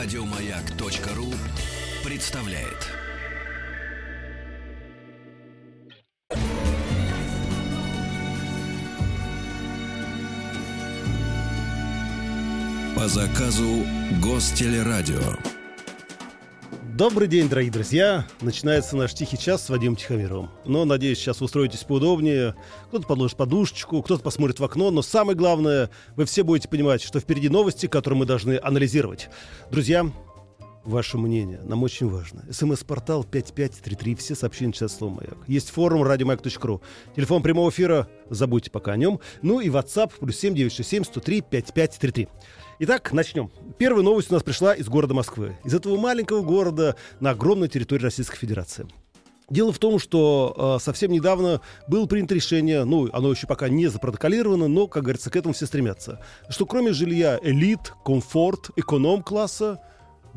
Радиомаяк.ру представляет. По заказу Гостелерадио. Добрый день, дорогие друзья! Начинается наш тихий час с Вадимом Тихомировым. Но, надеюсь, сейчас устроитесь поудобнее. Кто-то подложит подушечку, кто-то посмотрит в окно. Но самое главное, вы все будете понимать, что впереди новости, которые мы должны анализировать. Друзья, ваше мнение. Нам очень важно. СМС-портал 5533. Все сообщения через слово «Маяк». Есть форум радиомаяк.ру. Телефон прямого эфира. Забудьте пока о нем. Ну и WhatsApp плюс 7967 103 5533. Итак, начнем. Первая новость у нас пришла из города Москвы. Из этого маленького города на огромной территории Российской Федерации. Дело в том, что э, совсем недавно было принято решение, ну, оно еще пока не запротоколировано, но, как говорится, к этому все стремятся, что кроме жилья элит, комфорт, эконом-класса,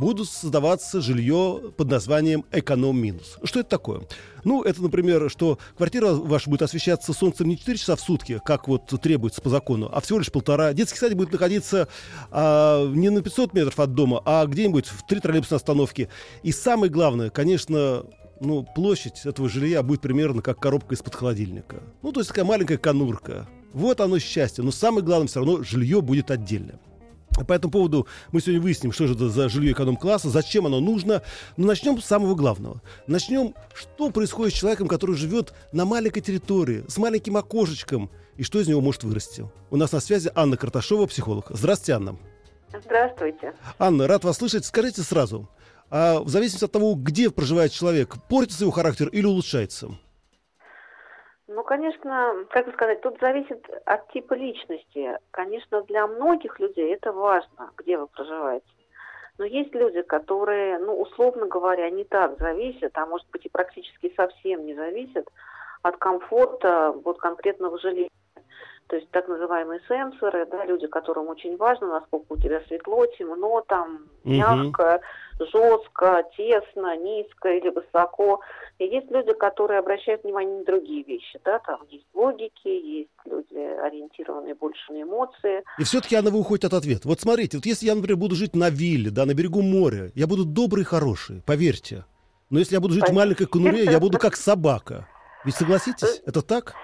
будут создаваться жилье под названием «эконом-минус». Что это такое? Ну, это, например, что квартира ваша будет освещаться солнцем не 4 часа в сутки, как вот требуется по закону, а всего лишь полтора. Детский садик будет находиться а, не на 500 метров от дома, а где-нибудь в три троллейбусной остановки. И самое главное, конечно, ну, площадь этого жилья будет примерно как коробка из-под холодильника. Ну, то есть такая маленькая конурка. Вот оно счастье. Но самое главное, все равно жилье будет отдельное. По этому поводу мы сегодня выясним, что же это за жилье эконом-класса, зачем оно нужно. Но начнем с самого главного. Начнем, что происходит с человеком, который живет на маленькой территории, с маленьким окошечком, и что из него может вырасти. У нас на связи Анна Карташова, психолог. Здравствуйте, Анна. Здравствуйте. Анна, рад вас слышать. Скажите сразу, а в зависимости от того, где проживает человек, портится его характер или улучшается? Ну, конечно, как бы сказать, тут зависит от типа личности. Конечно, для многих людей это важно, где вы проживаете. Но есть люди, которые, ну, условно говоря, не так зависят, а может быть и практически совсем не зависят от комфорта вот конкретного жилища то есть так называемые сенсоры, да, люди, которым очень важно, насколько у тебя светло, темно, там, мягко, угу. жестко, тесно, низко или высоко. И есть люди, которые обращают внимание на другие вещи, да, там есть логики, есть люди, ориентированные больше на эмоции. И все-таки, Анна, вы уходите от ответа. Вот смотрите, вот если я, например, буду жить на вилле, да, на берегу моря, я буду добрый и хороший, поверьте. Но если я буду жить в маленькой конуре, я буду как собака. Ведь согласитесь, это так?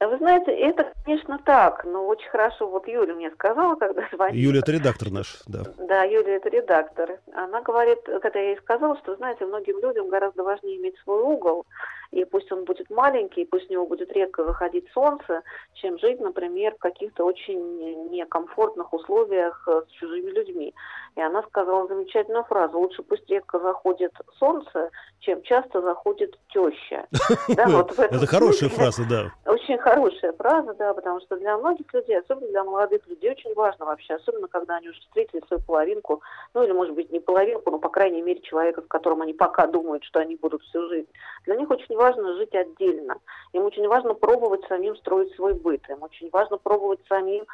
Вы знаете, это, конечно, так, но очень хорошо, вот Юля мне сказала, когда звонила. Юля, это редактор наш, да. Да, Юля, это редактор. Она говорит, когда я ей сказала, что, знаете, многим людям гораздо важнее иметь свой угол, и пусть он будет маленький, пусть у него будет редко выходить солнце, чем жить, например, в каких-то очень некомфортных условиях э, с чужими людьми. И она сказала замечательную фразу, лучше пусть редко заходит солнце, чем часто заходит теща. Это хорошая фраза, да. Очень хорошая фраза, да, потому что для многих людей, особенно для молодых людей, очень важно вообще, особенно когда они уже встретили свою половинку, ну или, может быть, не половинку, но, по крайней мере, человека, с которым они пока думают, что они будут всю жизнь. Для них очень важно жить отдельно. Им очень важно пробовать самим строить свой быт. Им очень важно пробовать самим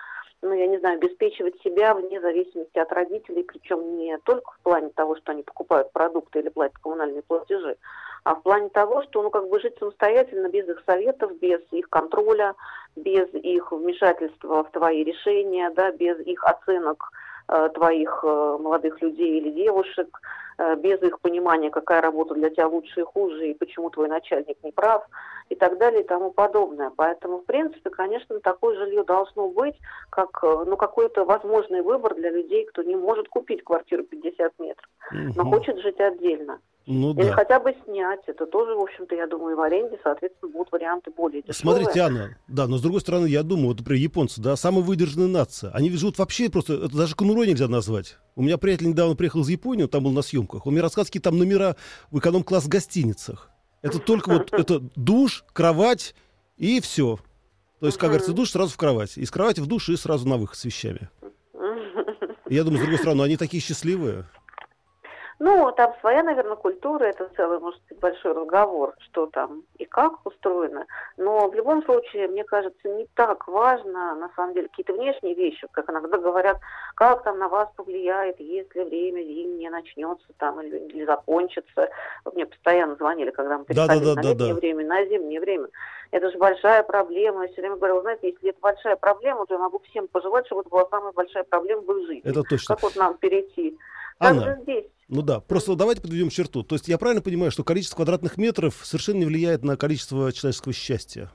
ну, я не знаю, обеспечивать себя вне зависимости от родителей, причем не только в плане того, что они покупают продукты или платят коммунальные платежи, а в плане того, что, ну, как бы жить самостоятельно, без их советов, без их контроля, без их вмешательства в твои решения, да, без их оценок Э, твоих э, молодых людей или девушек, без их понимания, какая работа для тебя лучше и хуже, и почему твой начальник не прав, и так далее, и тому подобное. Поэтому, в принципе, конечно, такое жилье должно быть, как ну, какой-то возможный выбор для людей, кто не может купить квартиру 50 метров, но хочет жить отдельно. Ну, Или да. хотя бы снять. Это тоже, в общем-то, я думаю, в аренде, соответственно, будут варианты более дешевые. Смотрите, Анна, да, но с другой стороны, я думаю, вот, например, японцы, да, самая выдержанная нация. Они живут вообще просто, это даже конурой нельзя назвать. У меня приятель недавно приехал из Японии, он там был на съемках. Он мне рассказывал, какие там номера в эконом-класс гостиницах. Это только вот, это душ, кровать и все. То есть, как говорится, душ сразу в кровать. Из кровати в душ и сразу на выход с вещами. Я думаю, с другой стороны, они такие счастливые. Ну, там своя, наверное, культура, это целый, может быть, большой разговор, что там и как устроено. Но в любом случае, мне кажется, не так важно, на самом деле, какие-то внешние вещи, как иногда говорят, как там на вас повлияет, если время зимнее начнется там или, или закончится. Вот мне постоянно звонили, когда мы переходили да, да, да, на летнее да, время, на зимнее время. Это же большая проблема. Я все время говорю, знаете, если это большая проблема, то я могу всем пожелать, чтобы это была самая большая проблема в их жизни. Это точно. Как вот нам перейти Анна. Ну да, просто давайте подведем черту. То есть я правильно понимаю, что количество квадратных метров совершенно не влияет на количество человеческого счастья?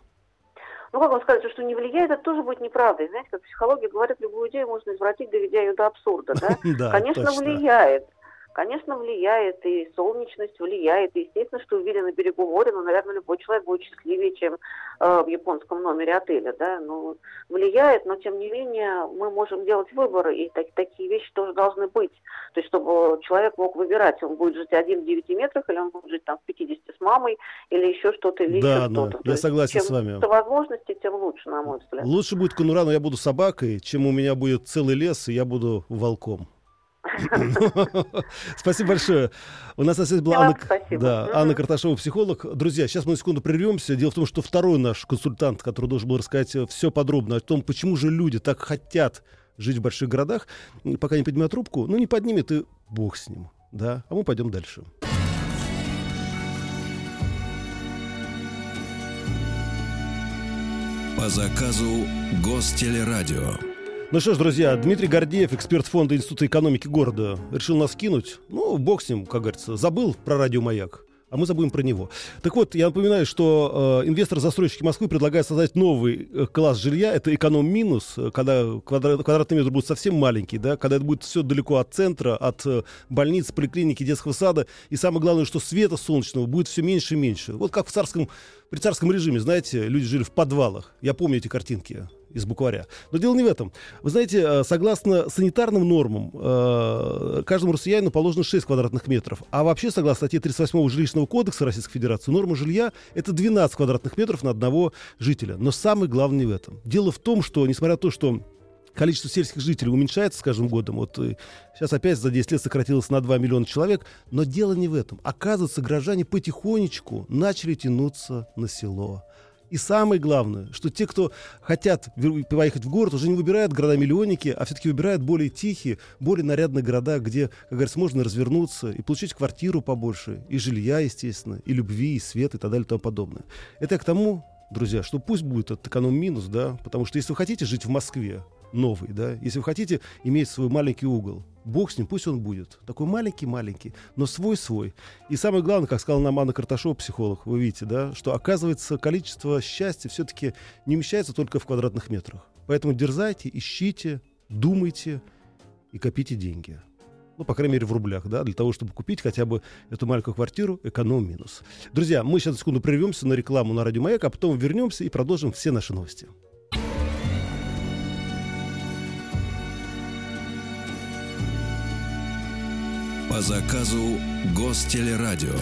Ну, как вам сказать, что не влияет, это тоже будет неправдой. Знаете, как психология говорит, любую идею можно извратить, доведя ее до абсурда, да? Конечно, влияет. Конечно, влияет, и солнечность влияет, и естественно, что увидели на берегу моря, но, наверное, любой человек будет счастливее, чем э, в японском номере отеля, да, ну, влияет, но, тем не менее, мы можем делать выборы, и так, такие вещи тоже должны быть, то есть, чтобы человек мог выбирать, он будет жить один в 9 метрах, или он будет жить там в 50 с мамой, или еще что-то, или да, еще что-то. я согласен чем с вами. Чем возможности, тем лучше, на мой взгляд. Лучше будет конура, но я буду собакой, чем у меня будет целый лес, и я буду волком. Спасибо большое. У нас на связи была Анна, да, Анна Карташова, психолог. Друзья, сейчас мы на секунду прервемся. Дело в том, что второй наш консультант, который должен был рассказать все подробно о том, почему же люди так хотят жить в больших городах, пока не поднимет трубку, ну не поднимет и бог с ним. Да? А мы пойдем дальше. По заказу Гостелерадио. Ну что ж, друзья, Дмитрий Гордеев, эксперт фонда Института экономики города, решил нас кинуть. Ну, бог с ним, как говорится. Забыл про радиомаяк а мы забудем про него. Так вот, я напоминаю, что э, инвесторы-застройщики Москвы предлагают создать новый э, класс жилья. Это эконом-минус, э, когда квадрат, квадратный метр будет совсем маленький, да, когда это будет все далеко от центра, от э, больниц, поликлиники, детского сада. И самое главное, что света солнечного будет все меньше и меньше. Вот как в царском, при царском режиме, знаете, люди жили в подвалах. Я помню эти картинки из букваря. Но дело не в этом. Вы знаете, э, согласно санитарным нормам, э, каждому россиянину положено 6 квадратных метров. А вообще, согласно статье 38 жилищного кодекса Российской Федерации, норма жилья — это 12 квадратных метров на одного жителя. Но самое главное не в этом. Дело в том, что, несмотря на то, что количество сельских жителей уменьшается с каждым годом. Вот э, сейчас опять за 10 лет сократилось на 2 миллиона человек. Но дело не в этом. Оказывается, горожане потихонечку начали тянуться на село. И самое главное, что те, кто хотят поехать в город, уже не выбирают города-миллионники, а все-таки выбирают более тихие, более нарядные города, где, как говорится, можно развернуться и получить квартиру побольше, и жилья, естественно, и любви, и свет, и так далее, и тому подобное. Это я к тому, друзья, что пусть будет этот эконом-минус, да, потому что если вы хотите жить в Москве, новый, да, если вы хотите иметь свой маленький угол, бог с ним, пусть он будет. Такой маленький-маленький, но свой-свой. И самое главное, как сказала нам Анна Карташова, психолог, вы видите, да, что оказывается количество счастья все-таки не умещается только в квадратных метрах. Поэтому дерзайте, ищите, думайте и копите деньги. Ну, по крайней мере, в рублях, да, для того, чтобы купить хотя бы эту маленькую квартиру, эконом-минус. Друзья, мы сейчас секунду прервемся на рекламу на Радио Маяк, а потом вернемся и продолжим все наши новости. По заказу Гостелерадио.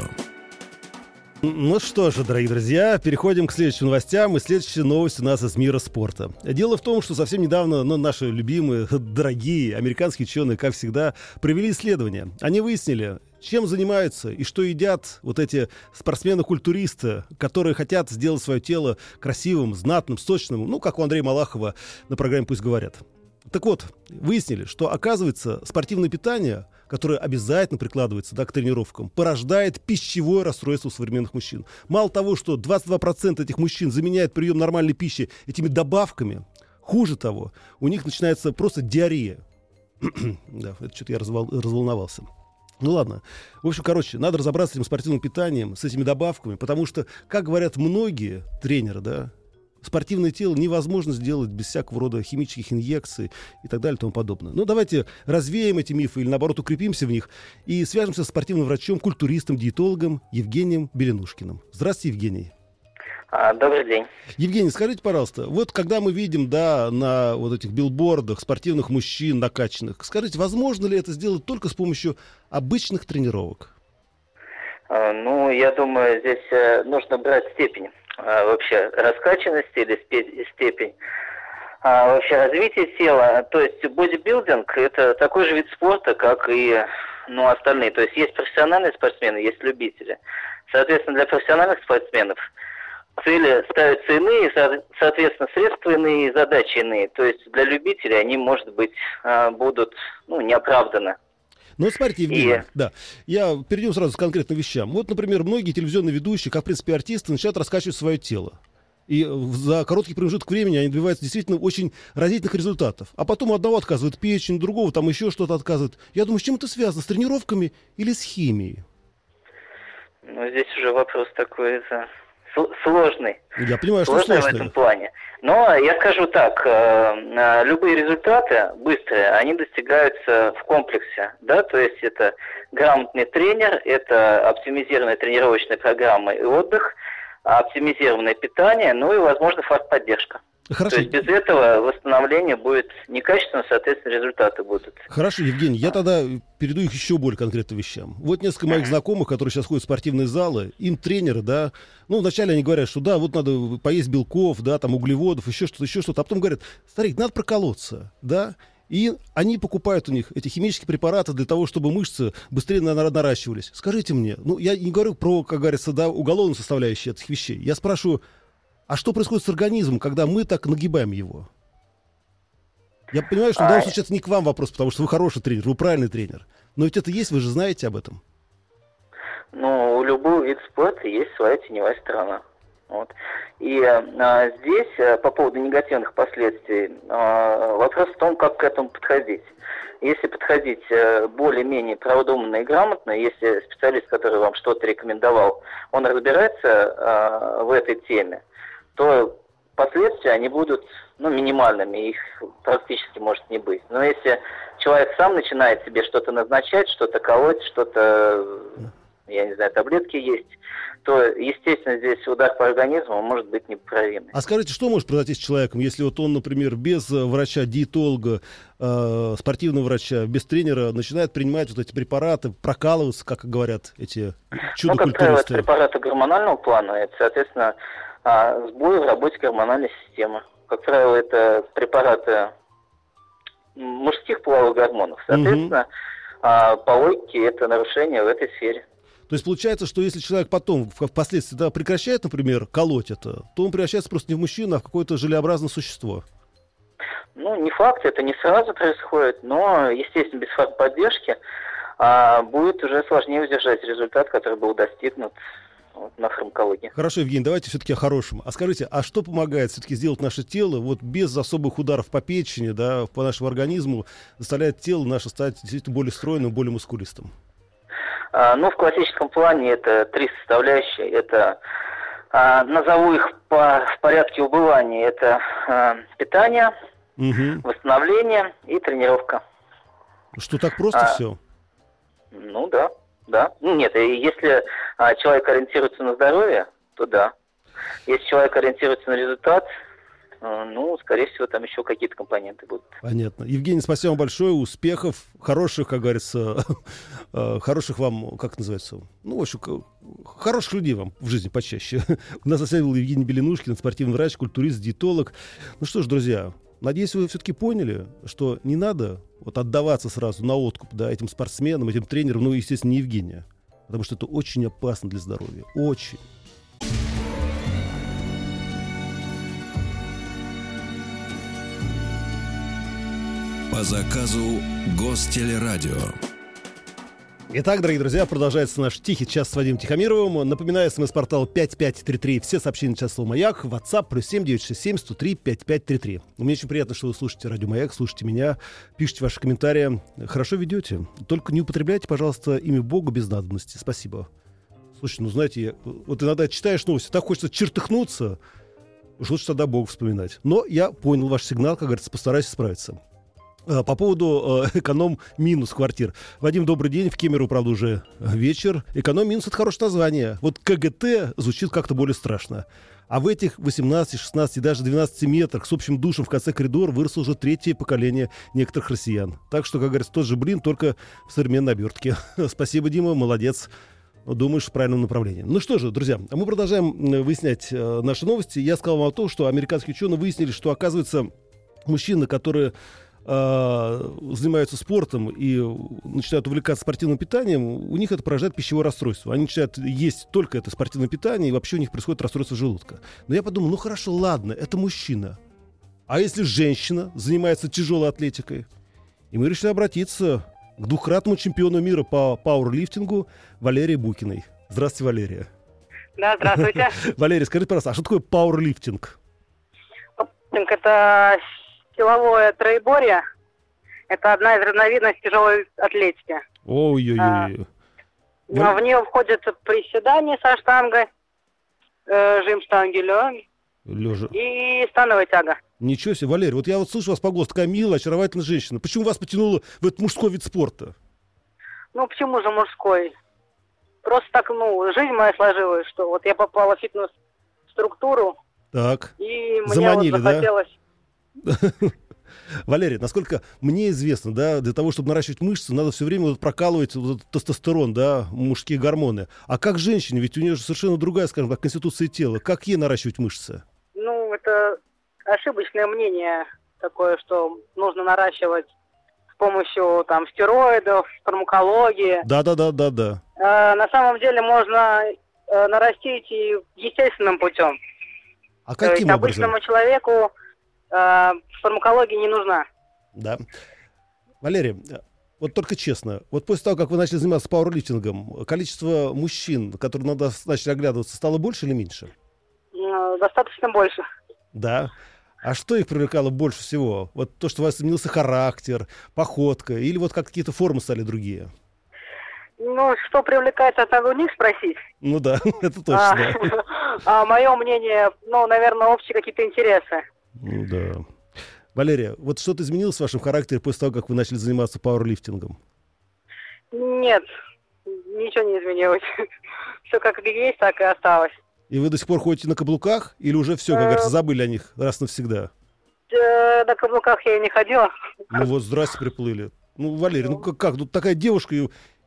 Ну что же, дорогие друзья, переходим к следующим новостям. И следующая новость у нас из мира спорта. Дело в том, что совсем недавно ну, наши любимые, дорогие американские ученые, как всегда, провели исследование. Они выяснили, чем занимаются и что едят вот эти спортсмены-культуристы, которые хотят сделать свое тело красивым, знатным, сочным, ну, как у Андрея Малахова на программе «Пусть говорят». Так вот, выяснили, что, оказывается, спортивное питание – которое обязательно прикладывается да, к тренировкам, порождает пищевое расстройство у современных мужчин. Мало того, что 22% этих мужчин заменяют прием нормальной пищи этими добавками, хуже того, у них начинается просто диарея. да, это что-то я развол, разволновался. Ну ладно. В общем, короче, надо разобраться с этим спортивным питанием, с этими добавками, потому что, как говорят многие тренеры, да, спортивное тело невозможно сделать без всякого рода химических инъекций и так далее и тому подобное. Ну, давайте развеем эти мифы или, наоборот, укрепимся в них и свяжемся с спортивным врачом, культуристом, диетологом Евгением Беленушкиным. Здравствуйте, Евгений. А, добрый день. Евгений, скажите, пожалуйста, вот когда мы видим, да, на вот этих билбордах спортивных мужчин накачанных, скажите, возможно ли это сделать только с помощью обычных тренировок? А, ну, я думаю, здесь э, нужно брать степень а, вообще раскачанности или степень а, вообще развития тела. То есть бодибилдинг – это такой же вид спорта, как и ну, остальные. То есть есть профессиональные спортсмены, есть любители. Соответственно, для профессиональных спортсменов цели ставятся иные, соответственно, средства иные, задачи иные. То есть для любителей они, может быть, а, будут ну, неоправданно. Ну, смотрите, Евгений, и... да, я перейдем сразу к конкретным вещам. Вот, например, многие телевизионные ведущие, как, в принципе, артисты, начинают раскачивать свое тело. И за короткий промежуток времени они добиваются действительно очень разительных результатов. А потом одного отказывает печень, другого там еще что-то отказывает. Я думаю, с чем это связано? С тренировками или с химией? Ну, здесь уже вопрос такой это, сложный. Я понимаю, что сложный сложный. в этом плане. Но я скажу так, э, э, любые результаты быстрые, они достигаются в комплексе, да, то есть это грамотный тренер, это оптимизированная тренировочная программа и отдых, оптимизированное питание, ну и, возможно, фарт-поддержка. Хорошо. То есть без этого восстановление будет некачественно, соответственно, результаты будут. Хорошо, Евгений, я тогда перейду их еще более конкретным вещам. Вот несколько моих знакомых, которые сейчас ходят в спортивные залы, им тренеры, да, ну, вначале они говорят, что да, вот надо поесть белков, да, там углеводов, еще что-то, еще что-то, а потом говорят, старик, надо проколоться, да, и они покупают у них эти химические препараты для того, чтобы мышцы быстрее наращивались. Скажите мне, ну, я не говорю про, как говорится, да, уголовную составляющую этих вещей. Я спрашиваю, а что происходит с организмом, когда мы так нагибаем его? Я понимаю, что в данном случае это не к вам вопрос, потому что вы хороший тренер, вы правильный тренер. Но ведь это есть, вы же знаете об этом. Ну, у любого вида спорта есть своя теневая сторона. Вот. И а, здесь а, по поводу негативных последствий а, вопрос в том, как к этому подходить. Если подходить а, более-менее продуманно и грамотно, если специалист, который вам что-то рекомендовал, он разбирается а, в этой теме, то последствия, они будут ну, минимальными, их практически может не быть. Но если человек сам начинает себе что-то назначать, что-то колоть, что-то, я не знаю, таблетки есть, то, естественно, здесь удар по организму может быть непоправимый. А скажите, что может произойти с человеком, если вот он, например, без врача, диетолога, э, спортивного врача, без тренера начинает принимать вот эти препараты, прокалываться, как говорят эти чудо Ну, как правило, это препараты гормонального плана, это, соответственно, а, сбой в работе гормональной системы. Как правило, это препараты мужских половых гормонов. Соответственно, угу. а, по логике это нарушение в этой сфере. То есть получается, что если человек потом впоследствии да, прекращает, например, колоть это, то он превращается просто не в мужчину, а в какое-то желеобразное существо. Ну, не факт, это не сразу происходит, но, естественно, без поддержки а, будет уже сложнее удержать результат, который был достигнут на фармакологии. Хорошо, Евгений, давайте все-таки о хорошем. А скажите, а что помогает все-таки сделать наше тело вот без особых ударов по печени, да, по нашему организму, заставляет тело наше стать действительно более стройным, более мускулистым? А, ну, в классическом плане это три составляющие. Это а, назову их по, в порядке убывания. Это а, питание, угу. восстановление и тренировка. Что так просто а, все? Ну да. Да. Ну, нет, если а, человек ориентируется на здоровье, то да. Если человек ориентируется на результат, а, ну, скорее всего, там еще какие-то компоненты будут. Понятно. Евгений, спасибо вам большое. Успехов, хороших, как говорится, а, хороших вам, как называется, ну, в общем, хороших людей вам в жизни почаще. У нас на был Евгений Беленушкин, спортивный врач, культурист, диетолог. Ну что ж, друзья, Надеюсь, вы все-таки поняли, что не надо вот отдаваться сразу на откуп да, этим спортсменам, этим тренерам, ну, естественно, не Евгения. Потому что это очень опасно для здоровья. Очень. По заказу Гостелерадио. Итак, дорогие друзья, продолжается наш тихий час с Вадимом Тихомировым. Напоминаю, смс-портал 5533. Все сообщения на час слово «Маяк». WhatsApp плюс 7967 103 5533. Мне очень приятно, что вы слушаете радио «Маяк», слушаете меня, пишите ваши комментарии. Хорошо ведете. Только не употребляйте, пожалуйста, имя Бога без надобности. Спасибо. Слушайте, ну знаете, я, вот иногда читаешь новости, так хочется чертыхнуться, уж лучше тогда Бога вспоминать. Но я понял ваш сигнал, как говорится, постараюсь справиться. Э, по поводу э, эконом-минус квартир. Вадим, добрый день. В Кемеру, правда, уже вечер. Эконом-минус — это хорошее название. Вот КГТ звучит как-то более страшно. А в этих 18, 16 и даже 12 метрах с общим душем в конце коридора выросло уже третье поколение некоторых россиян. Так что, как говорится, тот же блин, только в современной обертке. Спасибо, Дима, молодец. Думаешь, в правильном направлении. Ну что же, друзья, мы продолжаем выяснять э, наши новости. Я сказал вам о том, что американские ученые выяснили, что, оказывается, мужчины, которые э, занимаются спортом и начинают увлекаться спортивным питанием, у них это поражает пищевое расстройство. Они начинают есть только это спортивное питание, и вообще у них происходит расстройство желудка. Но я подумал, ну хорошо, ладно, это мужчина. А если женщина занимается тяжелой атлетикой? И мы решили обратиться к двухкратному чемпиону мира по пауэрлифтингу Валерии Букиной. Здравствуйте, Валерия. Да, здравствуйте. Валерий, скажите, пожалуйста, а что такое пауэрлифтинг? Пауэрлифтинг – это силовое троеборье. Это одна из разновидностей тяжелой атлетики. Ой-ой-ой. А, В нее входят приседания со штангой, э, жим штанги лёг Лежа. и становая тяга. Ничего себе, Валерий, вот я вот слышу вас по голосу, такая милая, очаровательная женщина. Почему вас потянуло в этот мужской вид спорта? Ну, почему же мужской? Просто так, ну, жизнь моя сложилась, что вот я попала в фитнес-структуру, Так. и мне Заманили, вот да? Валерий, насколько мне известно, да, для того, чтобы наращивать мышцы, надо все время вот прокалывать вот этот тестостерон, да, мужские гормоны. А как женщине? Ведь у нее же совершенно другая, скажем так, конституция тела. Как ей наращивать мышцы? Ну, это ошибочное мнение такое, что нужно наращивать с помощью там стероидов, фармакологии. Да-да-да-да-да. Э, на самом деле можно э, нарастить и естественным путем. А То есть каким образом? обычному человеку фармакология не нужна. Да. Валерий, э, вот только честно, вот после того, как вы начали заниматься пауэрлифтингом, количество мужчин, которые на нас начали оглядываться, стало больше или меньше? Э, достаточно больше. Да. А что их привлекало больше всего? Вот то, что у вас изменился характер, походка, или вот как какие-то формы стали другие? Ну, что привлекает, это у них спросить. Ну да, это А, точно. а мое мнение, ну, наверное, общие какие-то интересы. Ну да. Валерия, вот что-то изменилось в вашем характере после того, как вы начали заниматься пауэрлифтингом? Нет, ничего не изменилось. Все как и есть, так и осталось. И вы до сих пор ходите на каблуках? Или уже все, как Э, говорится, забыли о них раз навсегда? Э, На каблуках я и не ходила. Ну вот, здрасте, приплыли. Ну, Валерий, ну как, как? Тут такая девушка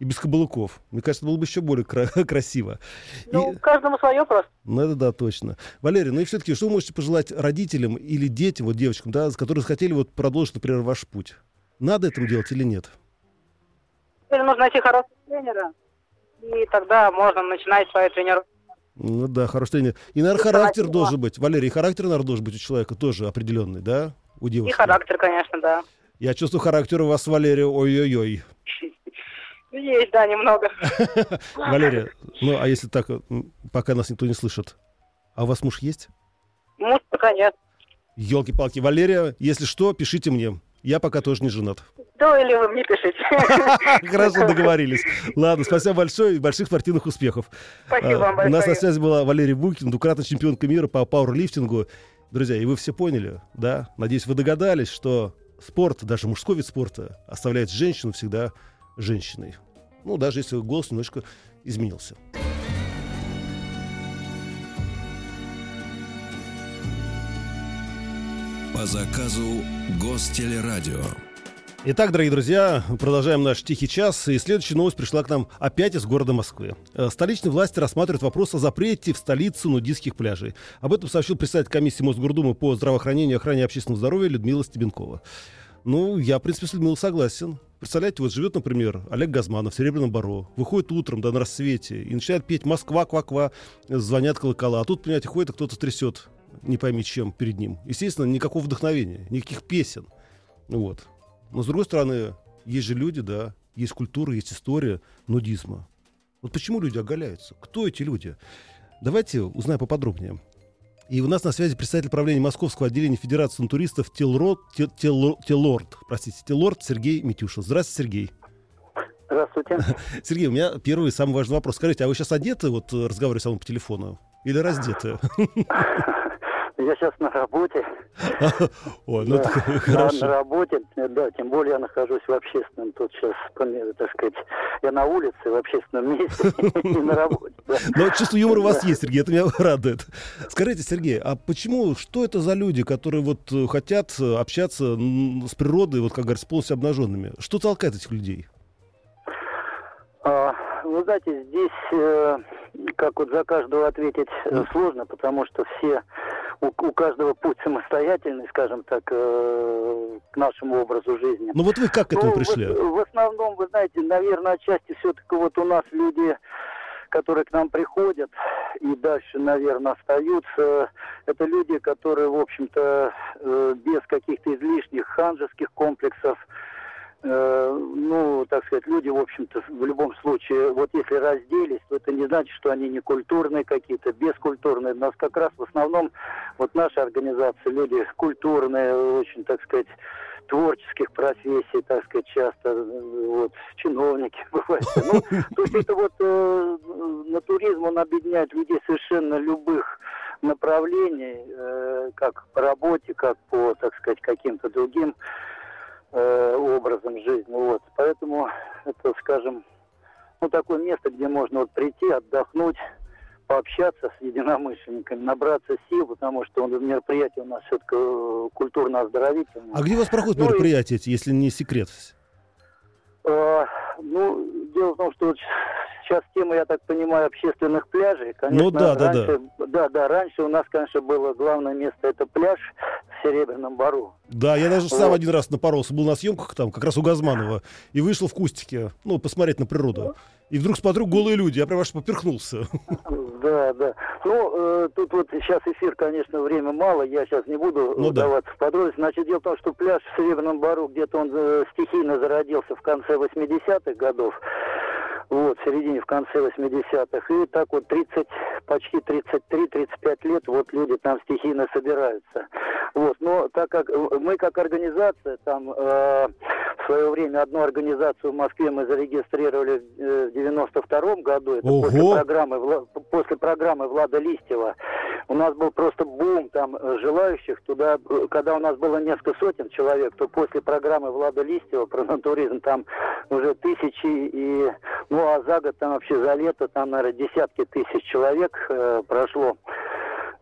и, и без каблуков. Мне кажется, было бы еще более кра- красиво. И- Ну, каждому свое просто. Ну, это да, точно. Валерий, ну и все-таки, что вы можете пожелать родителям или детям, вот девочкам, да, которые захотели вот продолжить, например, ваш путь? Надо этому делать или нет? Теперь нужно найти хорошего тренера, и тогда можно начинать свою тренировку. Ну да, хороший тренер. И, наверное, Это характер спасибо. должен быть. Валерий, и характер, наверное, должен быть у человека тоже определенный, да? У девушки. И характер, конечно, да. Я чувствую характер у вас, Валерия, ой-ой-ой. Есть, да, немного. Валерия, ну а если так, пока нас никто не слышит, а у вас муж есть? Муж пока нет. Елки-палки, Валерия, если что, пишите мне. Я пока тоже не женат. Да, или вы мне пишите. Хорошо договорились. Ладно, спасибо большое и больших спортивных успехов. Спасибо вам А, У нас на большое. связи была Валерий Букин, двукратная чемпионка мира по пауэрлифтингу. Друзья, и вы все поняли, да? Надеюсь, вы догадались, что спорт, даже мужской вид спорта, оставляет женщину всегда женщиной. Ну, даже если голос немножко изменился. По заказу Гостелерадио. Итак, дорогие друзья, продолжаем наш тихий час. И следующая новость пришла к нам опять из города Москвы. Э, Столичные власти рассматривают вопрос о запрете в столице нудистских пляжей. Об этом сообщил председатель комиссии Мосгордумы по здравоохранению и охране общественного здоровья Людмила Стебенкова. Ну, я, в принципе, с Людмилой согласен. Представляете, вот живет, например, Олег Газманов в Серебряном Баро, выходит утром, да, на рассвете, и начинает петь «Москва, ква-ква», звонят колокола, а тут, понимаете, ходит, и кто-то трясет, не пойми чем, перед ним. Естественно, никакого вдохновения, никаких песен. Вот. Но, с другой стороны, есть же люди, да, есть культура, есть история нудизма. Вот почему люди оголяются? Кто эти люди? Давайте узнаем поподробнее. И у нас на связи представитель правления Московского отделения Федерации натуристов Телрод, Те- Тело- Телорд, простите, Телорд Сергей Митюшин. Здравствуйте, Сергей. Здравствуйте. Сергей, у меня первый самый важный вопрос. Скажите, а вы сейчас одеты, вот э, разговаривая со мной по телефону? Или раздеты? Я сейчас на работе. Ой, ну Да, это на, на хорошо. работе, да, тем более я нахожусь в общественном, тут сейчас, так сказать, я на улице, в общественном месте, и на работе. да. Но чувство юмора у вас Да. есть, Сергей, это меня радует. Скажите, Сергей, а почему, что это за люди, которые вот э, хотят э, общаться с природой, вот как говорится, полностью обнаженными? Что толкает этих людей? А, Вы знаете, здесь, э, как вот за каждого ответить э, сложно, потому что все, у, у каждого путь самостоятельный, скажем так, э, к нашему образу жизни. Ну вот вы как к этому Ну, пришли? В, в основном, вы знаете, наверное, отчасти все-таки вот у нас люди, которые к нам приходят и дальше, наверное, остаются, это люди, которые, в общем-то, э, без каких-то излишних ханжеских комплексов, ну, так сказать, люди, в общем-то, в любом случае, вот если разделись, то это не значит, что они не культурные какие-то, бескультурные. У нас как раз в основном, вот наша организация, люди культурные, очень, так сказать, творческих профессий, так сказать, часто, вот, чиновники бывают. Ну, то есть это вот э, на туризм он объединяет людей совершенно любых направлений, э, как по работе, как по, так сказать, каким-то другим э, образом жизни. Вот. Поэтому это, скажем, ну, такое место, где можно вот прийти, отдохнуть, пообщаться с единомышленниками, набраться сил, потому что он, мероприятие у нас все-таки э, культурно-оздоровительное. А где у вас проходят Ну и- мероприятия эти, если не секрет? Э, ну, дело в том, что вот сейчас тема, я так понимаю, общественных пляжей. Конечно, Ну да, да, да. раньше, да. Да, раньше у нас, конечно, было главное место, это пляж Серебряном Бару. Да, я даже сам Вот. один раз напоролся, был на съемках там, как раз у Газманова, и вышел в кустике, ну, посмотреть на природу. И вдруг смотрю, голые люди, я прям аж поперхнулся. Да, да. Ну, э, тут вот сейчас эфир, конечно, время мало, я сейчас не буду Ну да. вдаваться в подробности. Значит, дело в том, что пляж в Серебряном Бару, где-то он э, стихийно зародился в конце 80-х годов. Вот, в середине, в конце 80-х. И так вот 30, почти 33-35 лет вот люди там стихийно собираются. Вот, но так как мы как организация там э, свое время одну организацию в Москве мы зарегистрировали э, в 92 году. Это Ого! после программы, после программы Влада Листьева. У нас был просто бум там э, желающих туда, когда у нас было несколько сотен человек, то после программы Влада Листьева про натуризм там уже тысячи и ну а за год там вообще за лето там наверное десятки тысяч человек э, прошло.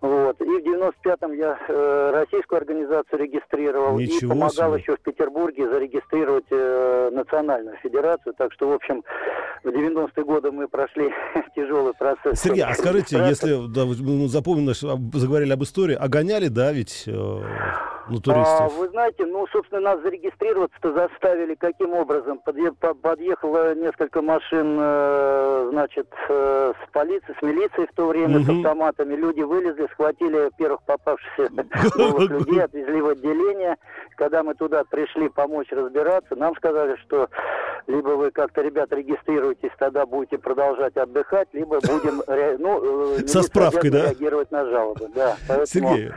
Вот. И в 95-м я э, российскую организацию регистрировал Ничего и помогал себе. еще в Петербурге зарегистрировать э, национальную федерацию. Так что, в общем, в 90-е годы мы прошли тяжелый процесс. Сергей, а скажите, если да, мы запомним, что об- заговорили об истории, а гоняли, да, ведь э, ну, А, туристов? вы знаете, ну, собственно, нас зарегистрироваться-то заставили каким образом? Подъе- по- подъехало несколько машин, э, значит, э, с полицией, с милицией в то время, с Мгм. автоматами. Люди вылезли, схватили первых попавшихся голых людей, отвезли в отделение. Когда мы туда пришли помочь разбираться, нам сказали, что либо вы как-то, ребята, регистрируетесь, тогда будете продолжать отдыхать, либо будем ну, э, Со справкой, да? реагировать на жалобы. Да, поэтому... Сергей,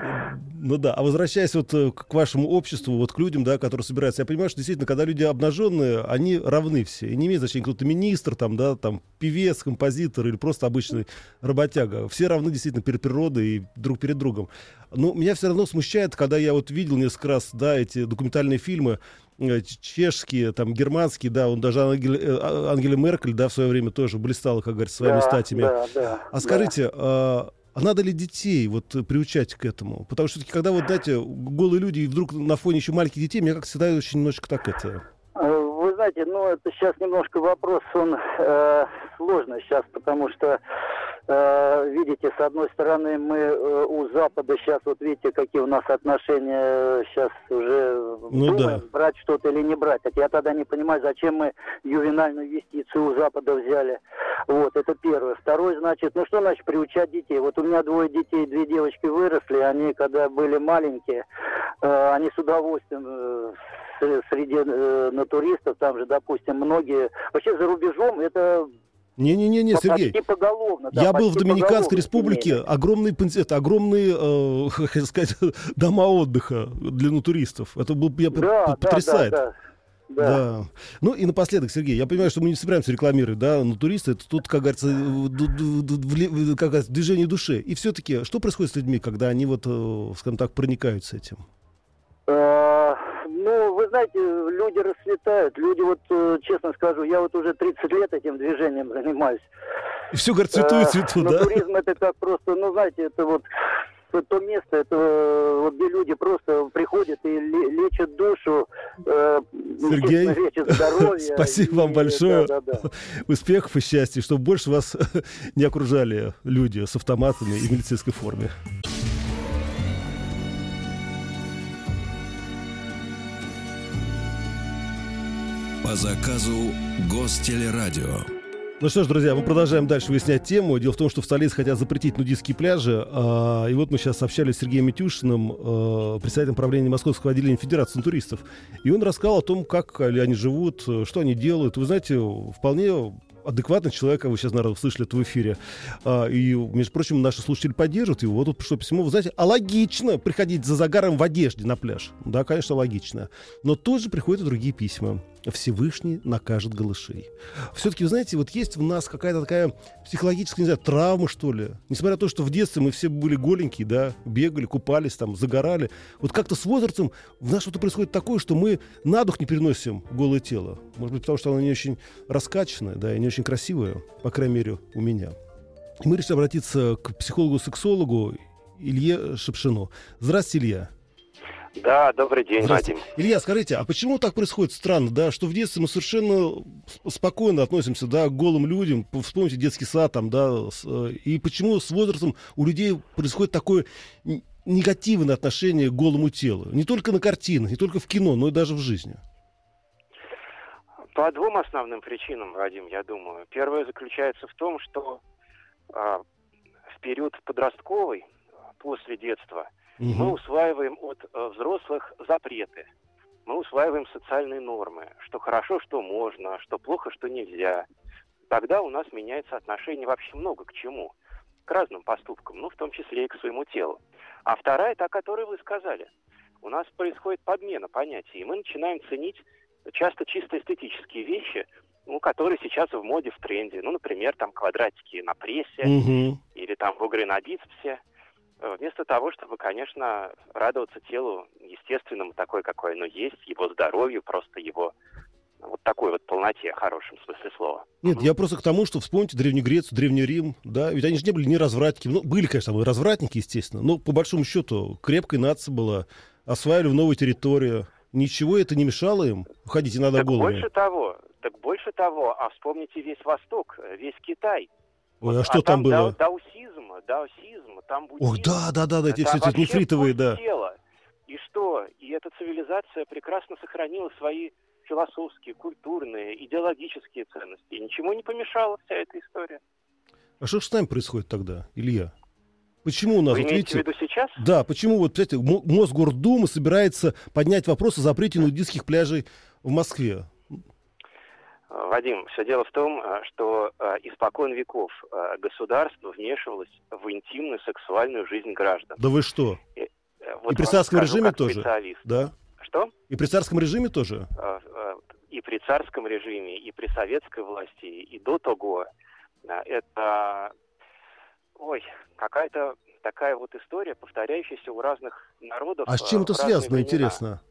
ну да, а возвращаясь вот э, к вашему обществу, вот к людям, да, которые собираются, я понимаю, что действительно, когда люди обнаженные, они равны все, и не имеет значения, кто-то министр, там, да, там, певец, композитор или просто обычный работяга, все равны действительно перед природой и друг перед другом. Но меня все равно смущает, когда я вот видел несколько раз, да, эти документальные фильмы, чешские, там, германские, да, он даже Ангель- э, а- Ангела Меркель, да, в свое время тоже блистала, как говорится, своими Да, статями. да, да, А да. скажите, а, а надо ли детей вот э, приучать к этому? Потому что когда вот, знаете, голые люди и вдруг на фоне еще маленьких детей, мне как всегда очень немножечко так это... Э, знаете, ну это сейчас немножко вопрос, он э, сложный сейчас, потому что, э, видите, с одной стороны мы э, у Запада сейчас, вот видите, какие у нас отношения сейчас уже Ну думаем, да. брать что-то или не брать. Так я тогда не понимаю, зачем мы ювенальную юстицию у Запада взяли. Вот, это первое. Второе, значит, ну что значит приучать детей? Вот у меня двое детей, две девочки выросли, они когда были маленькие, э, они с удовольствием э, среди э, натуристов, там же, допустим, многие... Вообще за рубежом это Не-не-не, Сергей, поголовно. да, я был в Доминиканской республике, семейно. огромные, это огромные, э, как сказать, дома отдыха для натуристов. Это был, я, Да, да, да, потрясает. да. Да. Да. Ну и напоследок, Сергей, я понимаю, что мы не собираемся рекламировать, да, но туристы, это тут, как говорится, как говорится, движение души. И все-таки, что происходит с людьми, когда они вот, э, скажем так, проникаются этим? Э, Ну, вы знаете, люди расцветают. Люди, вот, э, честно скажу, я вот уже 30 лет этим движением занимаюсь. И все, говорят, цвету и Э, цвету, да? туризм это как просто, ну, знаете, это вот то- то место, это вот где люди просто приходят и ле- лечат душу, э, Сергей, лечат здоровье. спасибо И- вам большое. Да, да, да. Успехов и счастья, чтобы больше вас не окружали люди с автоматами и в милицейской форме. По заказу Гостелерадио. Ну что ж, друзья, мы продолжаем дальше выяснять тему. Дело в том, что в столице хотят запретить нудистские пляжи. А, и вот мы сейчас общались с Сергеем Митюшиным, а, председателем правления Московского отделения Федерации туристов. И он рассказал о том, как они живут, что они делают. Вы знаете, вполне адекватный человек, вы сейчас, наверное, слышали это в эфире. А, и, между прочим, наши слушатели поддерживают его. Вот тут пришло письмо. Вы знаете, а логично приходить за загаром в одежде на пляж? Да, конечно, логично. Но тут же приходят и другие письма. Всевышний накажет голышей. Все-таки, вы знаете, вот есть в нас какая-то такая психологическая, не знаю, травма, что ли. Несмотря на то, что в детстве мы все были голенькие, да, бегали, купались, там, загорали. Вот как-то с возрастом в нас что-то происходит такое, что мы на дух не переносим голое тело. Может быть, потому что оно не очень раскачанное, да, и не очень красивое, по крайней мере, у меня. И мы решили обратиться к психологу-сексологу Илье Шепшину. Здравствуйте, Илья. Да, добрый день, Вадим. Илья, скажите, а почему так происходит странно, да, что в детстве мы совершенно спокойно относимся, да, к голым людям, вспомните детский сад там, да, э, и почему с возрастом у людей происходит такое негативное отношение к голому телу? Не только на картинах, не только в кино, но и даже в жизни. По двум основным причинам, Вадим, я думаю. Первое заключается в том, что а, в период подростковый, после детства – Угу. Мы усваиваем от э, взрослых запреты. Мы усваиваем социальные нормы, что хорошо, что можно, что плохо, что нельзя. Тогда у нас меняется отношение вообще много к чему. К разным поступкам, ну, в том числе и к своему телу. А вторая, та, которую вы сказали. У нас происходит подмена понятий, и мы начинаем ценить часто чисто эстетические вещи, ну, которые сейчас в моде, в тренде. Ну, например, там квадратики на прессе угу. или там бугры на бицепсе. Вместо того, чтобы, конечно, радоваться телу естественному, такой, какой оно есть, его здоровью, просто его вот такой вот полноте, в хорошем смысле слова. Нет, я просто к тому, что вспомните Древнюю Грецию, Древний Рим, да, ведь они же не были ни развратники, ну, были, конечно, там развратники, естественно, но по большому счету крепкая нация была, осваивали в новую территорию, ничего это не мешало им, ходить иногда так голыми. больше того, так больше того, а вспомните весь Восток, весь Китай. Ой, а, а что там, там было? Даусизм, даосизм, там буддизм. Ох, да, да, да, да, эти все эти нефритовые, да. Тело. И что? И эта цивилизация прекрасно сохранила свои философские, культурные, идеологические ценности. И ничему не помешала вся эта история. А что же с нами происходит тогда, Илья? Почему у нас, Вы вот видите, в виду сейчас? Да, почему вот, представляете, Мосгордума собирается поднять вопрос о запрете нудистских пляжей в Москве? Вадим, все дело в том, э, что э, испокон веков э, государство вмешивалось в интимную сексуальную жизнь граждан. Да вы что? И, вот и при царском режиме тоже? Да. Что? И при царском режиме тоже? И при царском режиме, и при советской власти, и до того. Это, ой, какая-то такая вот история, повторяющаяся у разных народов. А с чем это связано, времена. интересно?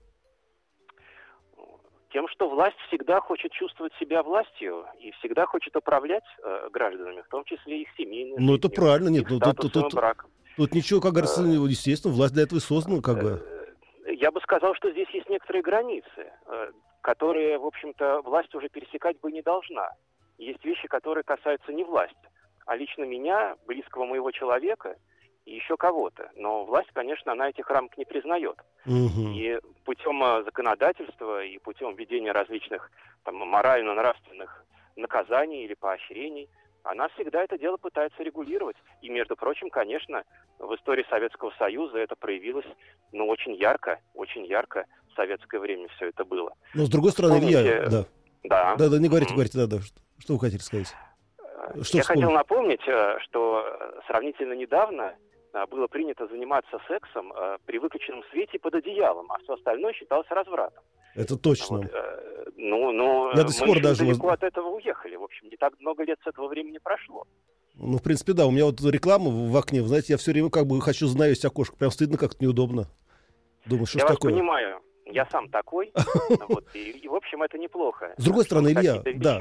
Тем, что власть всегда хочет чувствовать себя властью и всегда хочет управлять э, гражданами, в том числе их семейными. Ну, это правильно, нет, ну, тут, тут, тут, тут ничего, как говорится, э, естественно, власть для этого создана, как бы. Э, я бы сказал, что здесь есть некоторые границы, э, которые, в общем-то, власть уже пересекать бы не должна. Есть вещи, которые касаются не власти, а лично меня, близкого моего человека – и еще кого-то. Но власть, конечно, она этих рамок не признает. Угу. И путем э, законодательства и путем введения различных там, морально-нравственных наказаний или поощрений, она всегда это дело пытается регулировать. И, между прочим, конечно, в истории Советского Союза это проявилось, ну, очень ярко, очень ярко в советское время все это было. Но, с другой стороны, Помните, Илья, да. Да. Да, да, не говорите, говорите, да, да. Что вы хотели сказать? Что Я вспомнить? хотел напомнить, э, что сравнительно недавно было принято заниматься сексом э, при выключенном свете под одеялом, а все остальное считалось развратом. Это точно. Вот, э, ну, ну, Я до сих пор даже далеко от этого уехали. В общем, не так много лет с этого времени прошло. Ну, в принципе, да. У меня вот реклама в окне, знаете, я все время как бы хочу занавесить окошко. Прям стыдно, как-то неудобно. Думаю, что я вас такое? понимаю. Я сам такой. вот, и, и, в общем, это неплохо. С другой стороны, Илья, да,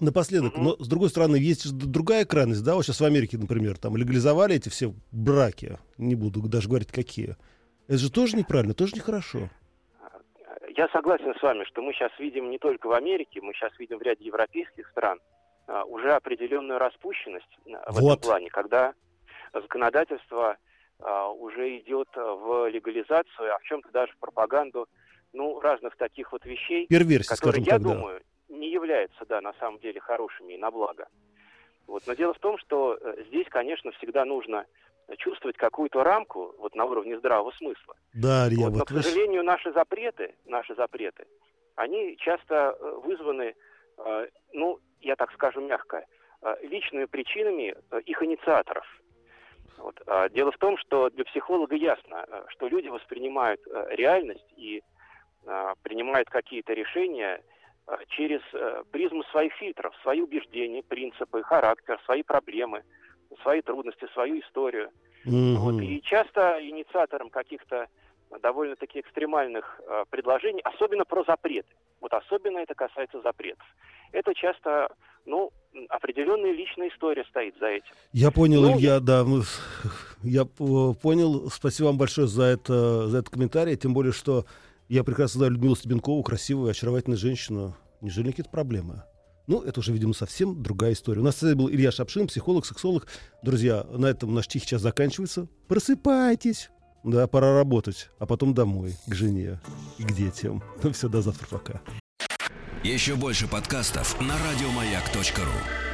Напоследок, угу. но с другой стороны, есть другая крайность, да, вот сейчас в Америке, например, там легализовали эти все браки, не буду даже говорить какие. Это же тоже неправильно, тоже нехорошо. Я согласен с вами, что мы сейчас видим не только в Америке, мы сейчас видим в ряде европейских стран а, уже определенную распущенность а, в вот. этом плане, когда законодательство а, уже идет в легализацию, а в чем-то даже в пропаганду ну, разных таких вот вещей, Перверсия, которые, я так, думаю, не, являются, да, на самом деле хорошими и на благо. Вот. Но дело в том, что э, здесь, конечно, всегда нужно чувствовать какую-то рамку вот на уровне здравого смысла. Да, Илья, вот, вот но, к вы... сожалению, наши запреты, наши запреты, они часто э, вызваны, э, ну, я так скажу мягко, личными причинами их инициаторов. Вот. А дело в том, что для психолога ясно, что люди воспринимают реальность и принимают какие-то решения через э, призму своих фильтров, свои убеждения, принципы, характер, свои проблемы, свои трудности, свою историю. Мгм. Вот. И часто инициатором каких-то довольно-таки экстремальных э, предложений, особенно про запреты. Вот особенно это касается запретов. Это часто, ну, определенная личная история стоит за этим. Я понял, Ну, Илья, да, мы- я п- понял. Спасибо вам большое за это, за этот комментарий. Тем более, что я прекрасно знаю Людмилу Стебенкову, красивую, очаровательную женщину. Неужели какие-то проблемы? Ну, это уже, видимо, совсем другая история. У нас сегодня был Илья Шапшин, психолог, сексолог. Друзья, на этом наш тихий час заканчивается. Просыпайтесь. Да, пора работать, а потом домой, к жене и к детям. Ну все, до завтра, пока. Еще больше подкастов на радиомаяк.ру.